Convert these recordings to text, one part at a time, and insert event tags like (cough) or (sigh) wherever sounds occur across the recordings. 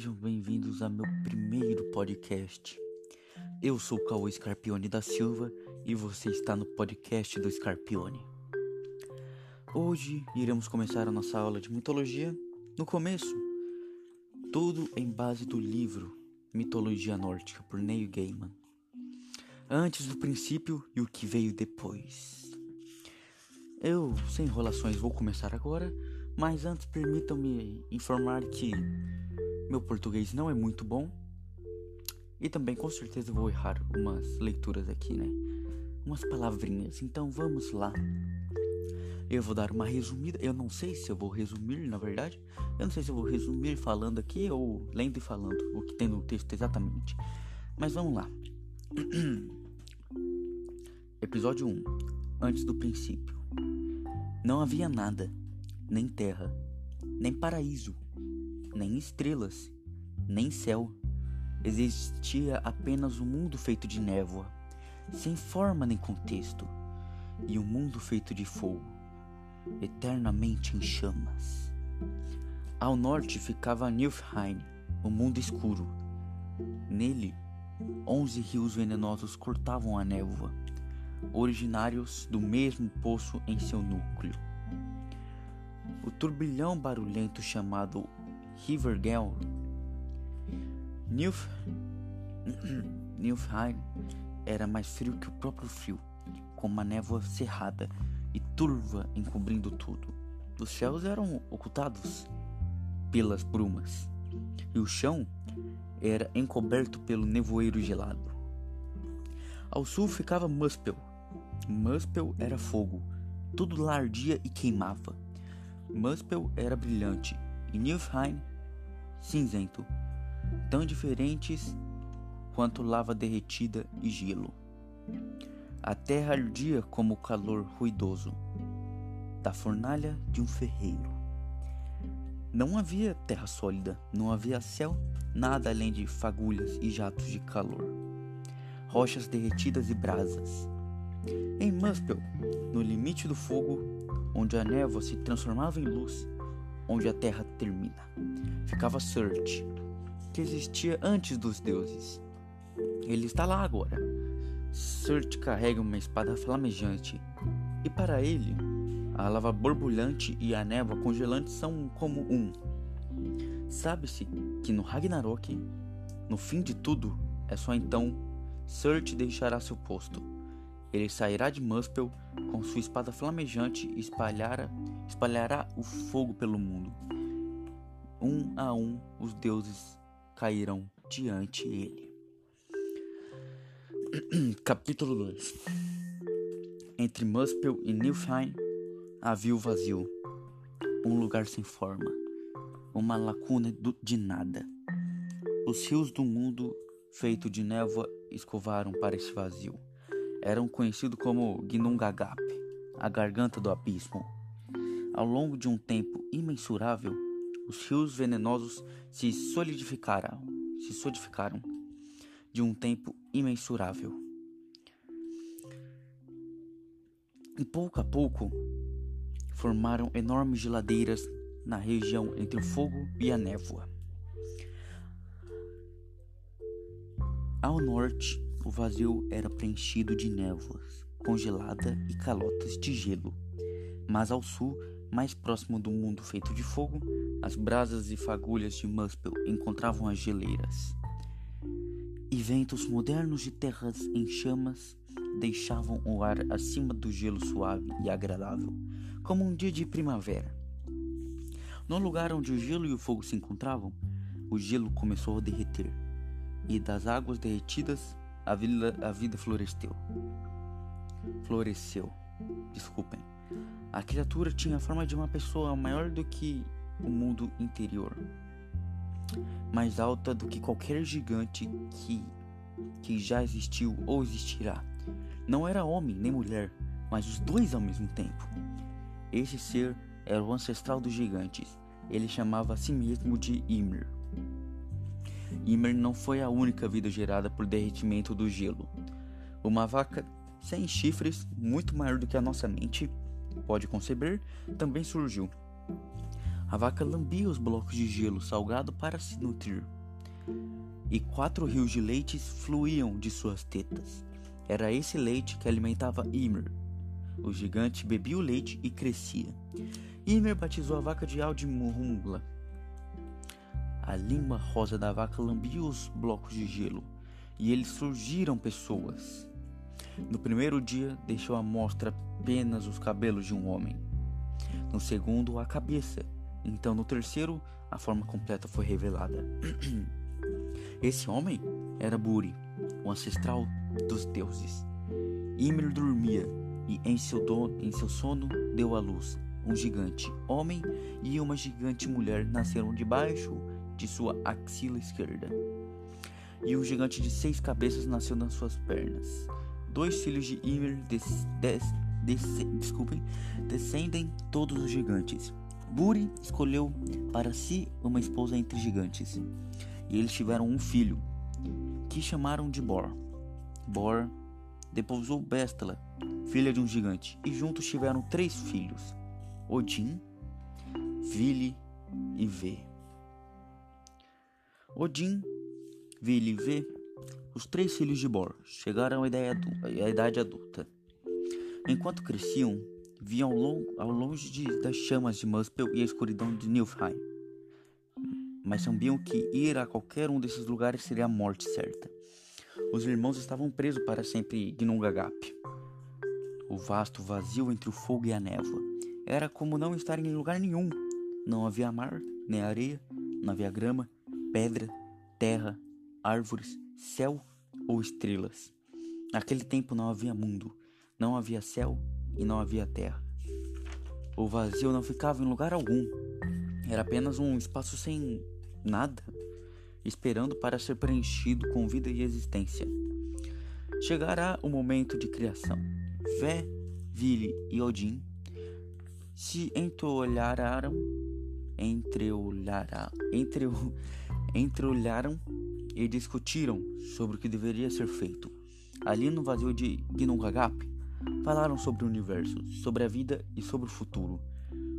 Sejam bem-vindos ao meu primeiro podcast. Eu sou o Cauê Scarpione da Silva e você está no podcast do Scarpione. Hoje iremos começar a nossa aula de mitologia. No começo, tudo em base do livro Mitologia Nórdica por Neil Gaiman. Antes do princípio e o que veio depois. Eu, sem enrolações, vou começar agora, mas antes permitam-me informar que meu português não é muito bom. E também com certeza vou errar umas leituras aqui, né? Umas palavrinhas. Então vamos lá. Eu vou dar uma resumida. Eu não sei se eu vou resumir, na verdade. Eu não sei se eu vou resumir falando aqui ou lendo e falando o que tem no texto exatamente. Mas vamos lá. (clears throat) Episódio 1 Antes do princípio. Não havia nada, nem terra, nem paraíso, nem estrelas, nem céu. Existia apenas um mundo feito de névoa, sem forma nem contexto, e um mundo feito de fogo, eternamente em chamas. Ao norte ficava Nilfheim, o mundo escuro. Nele, onze rios venenosos cortavam a névoa, originários do mesmo poço em seu núcleo. O turbilhão barulhento chamado Rivergale. Nilf... (clears throat) Nilfheim era mais frio que o próprio frio, com uma névoa cerrada e turva encobrindo tudo. Os céus eram ocultados pelas brumas e o chão era encoberto pelo nevoeiro gelado. Ao sul ficava Muspel. Muspel era fogo, tudo lardia e queimava. Muspel era brilhante e Nilfheim cinzento, tão diferentes quanto lava derretida e gelo. A terra ardia como o calor ruidoso da fornalha de um ferreiro. Não havia terra sólida, não havia céu, nada além de fagulhas e jatos de calor, rochas derretidas e brasas. Em Muspel, no limite do fogo, onde a névoa se transformava em luz, onde a terra termina. Ficava Surt, que existia antes dos deuses. Ele está lá agora. Surt carrega uma espada flamejante, e para ele, a lava borbulhante e a névoa congelante são como um. Sabe-se que no Ragnarok, no fim de tudo, é só então Surt deixará seu posto. Ele sairá de Muspel com sua espada flamejante e espalhará, espalhará o fogo pelo mundo. Um a um os deuses cairão diante dele. (clears throat) Capítulo 2 Entre Muspel e Nilfheim havia o vazio, um lugar sem forma, uma lacuna de nada. Os rios do mundo, feito de névoa, escovaram para esse vazio eram conhecidos como Gnungagap, a garganta do abismo. Ao longo de um tempo imensurável, os rios venenosos se solidificaram, se solidificaram de um tempo imensurável. E pouco a pouco formaram enormes geladeiras na região entre o fogo e a névoa. Ao norte, o vazio era preenchido de névoas, congelada e calotas de gelo. Mas ao sul, mais próximo do mundo feito de fogo, as brasas e fagulhas de Muspel encontravam as geleiras. E ventos modernos de terras em chamas deixavam o ar acima do gelo suave e agradável, como um dia de primavera. No lugar onde o gelo e o fogo se encontravam, o gelo começou a derreter, e das águas derretidas a vida, a vida floresceu. Floresceu. Desculpem. A criatura tinha a forma de uma pessoa maior do que o mundo interior, mais alta do que qualquer gigante que, que já existiu ou existirá. Não era homem nem mulher, mas os dois ao mesmo tempo. Esse ser era o ancestral dos gigantes. Ele chamava a si mesmo de Ymir. Ymer não foi a única vida gerada por derretimento do gelo. Uma vaca sem chifres, muito maior do que a nossa mente pode conceber, também surgiu. A vaca lambia os blocos de gelo salgado para se nutrir, e quatro rios de leite fluíam de suas tetas. Era esse leite que alimentava Ymer. O gigante bebia o leite e crescia. Ymer batizou a vaca de Aldimungla. A língua rosa da vaca lambia os blocos de gelo, e eles surgiram pessoas. No primeiro dia, deixou à mostra apenas os cabelos de um homem. No segundo, a cabeça. Então, no terceiro, a forma completa foi revelada. (clears throat) Esse homem era Buri, o ancestral dos deuses. Ymir dormia e em seu, do, em seu sono deu à luz. Um gigante homem e uma gigante mulher nasceram debaixo de sua axila esquerda. E um gigante de seis cabeças nasceu nas suas pernas. Dois filhos de Ymir des, des, des, desculpem, descendem todos os gigantes. Buri escolheu para si uma esposa entre gigantes, e eles tiveram um filho, que chamaram de Bor. Bor deposou Bestala, filha de um gigante, e juntos tiveram três filhos: Odin, Vili e Vê. Odin, Vili e Vê, os três filhos de Bor, chegaram à, idade adulta. Enquanto cresciam, viam ao, ao longe de, das chamas de Muspel e a escuridão de Nilfheim. Mas sabiam que ir a qualquer um desses lugares seria a morte certa. Os irmãos estavam presos para sempre em Gnungagap. O vasto vazio entre o fogo e a névoa. Era como não estar em lugar nenhum. Não havia mar, nem areia, não havia grama, pedra, terra, árvores, céu ou estrelas. Naquele tempo não havia mundo, não havia céu e não havia terra. O vazio não ficava em lugar algum. Era apenas um espaço sem nada, esperando para ser preenchido com vida e existência. Chegará o momento de criação. Vé, Vili e Odin se entreolharam, entreolharam, entre, entreolharam e discutiram sobre o que deveria ser feito. Ali no vazio de Ginnungagap, Falaram sobre o universo, sobre a vida e sobre o futuro.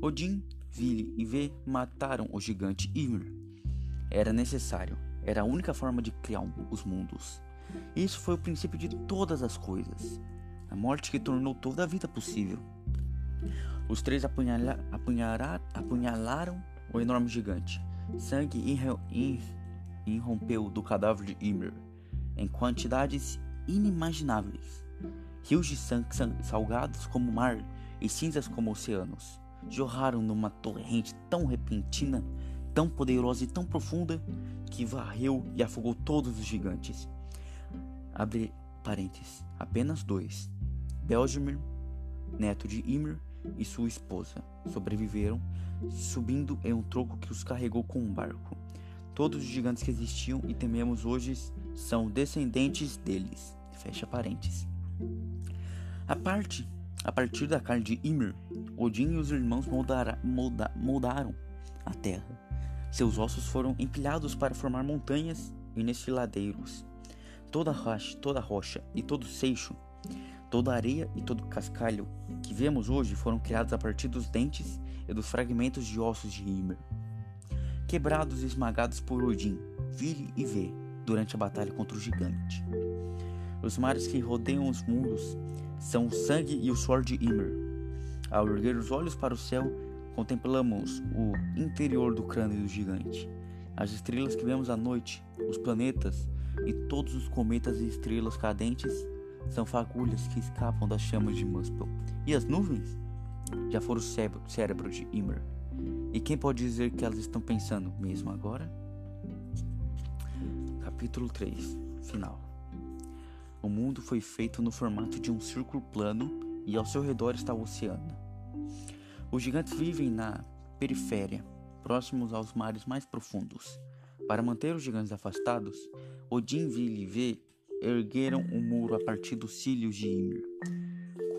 Odin, Vili e V mataram o gigante Ymir. Era necessário, era a única forma de criar os mundos. Isso foi o princípio de todas as coisas, a morte que tornou toda a vida possível. Os três apunhala, apunhalaram o enorme gigante. Sangue irrompeu do cadáver de Ymir em quantidades inimagináveis. Rios de sangue salgados como o mar e cinzas como oceanos jorraram numa torrente tão repentina, tão poderosa e tão profunda que varreu e afogou todos os gigantes. Abre parênteses, apenas dois. Belgemir, neto de Ymir, e sua esposa sobreviveram, subindo em um troco que os carregou com um barco. Todos os gigantes que existiam e tememos hoje são descendentes deles. Fecha parênteses. A parte, a partir da carne de Ymir, Odin e os irmãos moldara, molda, moldaram a terra. Seus ossos foram empilhados para formar montanhas e desfiladeiros. Toda rocha, toda rocha e todo seixo, toda areia e todo cascalho que vemos hoje foram criados a partir dos dentes e dos fragmentos de ossos de Ymir, quebrados e esmagados por Odin, Vili e Vê durante a batalha contra o gigante. Os mares que rodeiam os muros são o sangue e o suor de Ymir. Ao erguer os olhos para o céu, contemplamos o interior do crânio do gigante. As estrelas que vemos à noite, os planetas e todos os cometas e estrelas cadentes são fagulhas que escapam das chamas de Muspel. E as nuvens? Já foram o cérebro de Ymir. E quem pode dizer que elas estão pensando mesmo agora? Capítulo 3 Final o mundo foi feito no formato de um círculo plano e ao seu redor está o oceano. Os gigantes vivem na periferia, próximos aos mares mais profundos. Para manter os gigantes afastados, Odin, e V ergueram um muro a partir dos cílios de Ymir,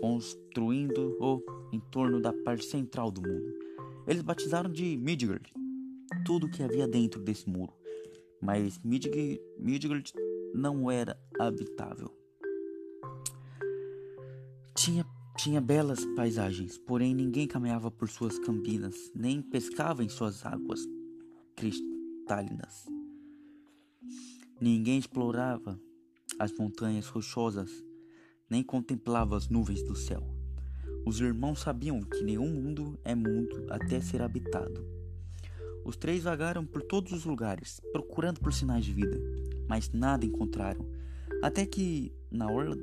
construindo-o em torno da parte central do mundo. Eles batizaram de Midgard tudo o que havia dentro desse muro, mas Midgard, Midgard não era habitável. Tinha Tinha belas paisagens, porém ninguém caminhava por suas campinas, nem pescava em suas águas cristalinas. Ninguém explorava as montanhas rochosas, nem contemplava as nuvens do céu. Os irmãos sabiam que nenhum mundo é mundo até ser habitado. Os três vagaram por todos os lugares, procurando por sinais de vida, mas nada encontraram. Até que, na orla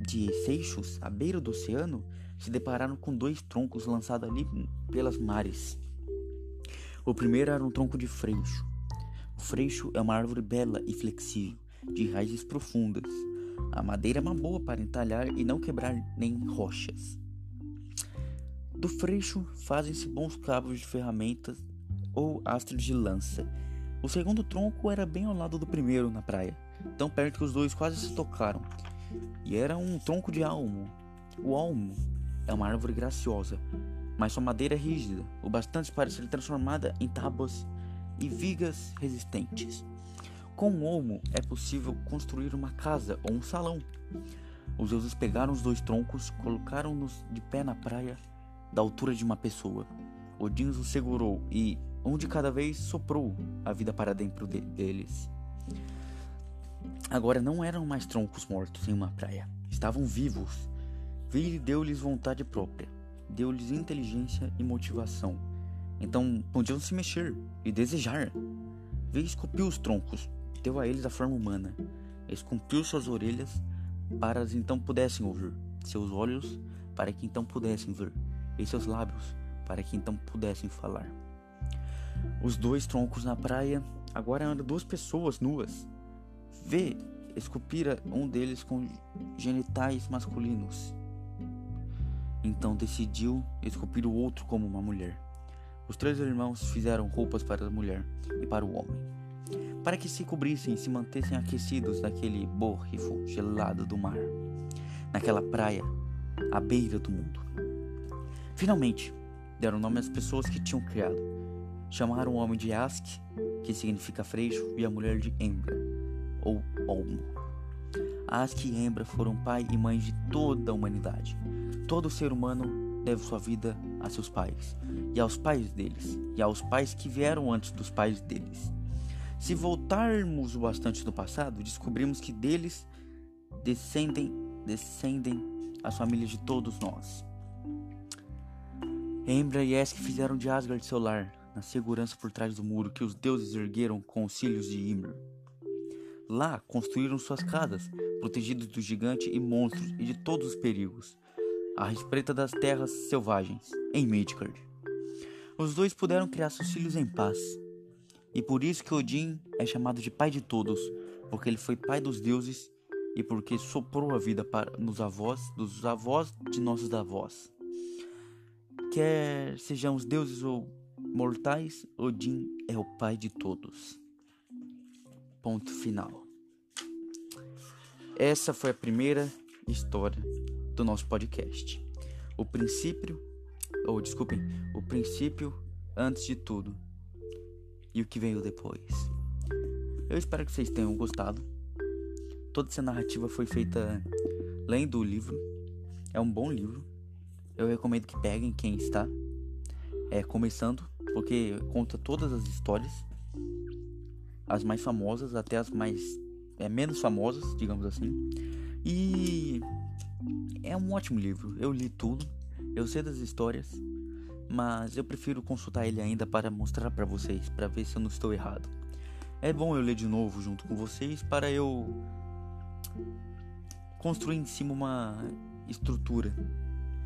de Seixos, à beira do oceano, se depararam com dois troncos lançados ali pelas mares. O primeiro era um tronco de freixo. O freixo é uma árvore bela e flexível, de raízes profundas. A madeira é uma boa para entalhar e não quebrar nem rochas. Do freixo fazem-se bons cabos de ferramentas ou astros de lança. O segundo tronco era bem ao lado do primeiro na praia, tão perto que os dois quase se tocaram. E era um tronco de almo. O almo é uma árvore graciosa, mas sua madeira é rígida, o bastante para ser transformada em tábuas e vigas resistentes. Com o olmo é possível construir uma casa ou um salão. Os deuses pegaram os dois troncos, colocaram-nos de pé na praia, da altura de uma pessoa. Odin os segurou e, um de cada vez, soprou a vida para dentro de deles. Agora não eram mais troncos mortos em uma praia, estavam vivos. Vili deu-lhes vontade própria, deu-lhes inteligência e motivação. Então podiam se mexer e desejar. Vili esculpiu os troncos, deu a eles a forma humana, esculpiu suas orelhas para que então pudessem ouvir, seus olhos para que então pudessem ver, e seus lábios para que então pudessem falar. Os dois troncos na praia agora eram duas pessoas nuas. Vê, esculpira um deles com genitais masculinos. Então decidiu esculpir o outro como uma mulher. Os três irmãos fizeram roupas para a mulher e para o homem, para que se cobrissem e se mantessem aquecidos naquele borrifo gelado do mar, naquela praia à beira do mundo. Finalmente, deram nome às pessoas que tinham criado. Chamaram o homem de Ask, que significa freixo, e a mulher de Embra, ou Olmo. Ask e Embra foram pai e mãe de toda a humanidade. Todo ser humano deve sua vida a seus pais, e aos pais deles, e aos pais que vieram antes dos pais deles. Se voltarmos o bastante no passado, descobrimos que deles descendem, descendem as famílias de todos nós. Embra e Esk fizeram de Asgard seu lar, na segurança por trás do muro que os deuses ergueram com os cílios de Ymir. Lá construíram suas casas, protegidos do gigante e monstros e de todos os perigos, à espreita das terras selvagens, em Midgard. Os dois puderam criar seus filhos em paz, e por isso que Odin é chamado de pai de todos, porque ele foi pai dos deuses e porque soprou a vida para nos avós dos avós de nossos avós. Quer sejamos deuses ou mortais, Odin é o pai de todos. Ponto final. Essa foi a primeira história do nosso podcast. O princípio, ou desculpem, o princípio antes de tudo e o que veio depois. Eu espero que vocês tenham gostado. Toda essa narrativa foi feita lendo o livro. É um bom livro eu recomendo que peguem quem está é, começando, porque conta todas as histórias, as mais famosas até as mais é, menos famosas, digamos assim. E é um ótimo livro. Eu li tudo, eu sei das histórias, mas eu prefiro consultar ele ainda para mostrar para vocês, para ver se eu não estou errado. É bom eu ler de novo junto com vocês para eu construir em cima uma estrutura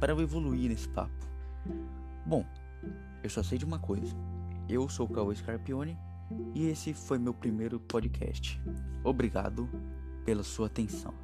para eu evoluir nesse papo. Bom, eu só sei de uma coisa. Eu sou o Cauê Scarpione e esse foi meu primeiro podcast. Obrigado pela sua atenção.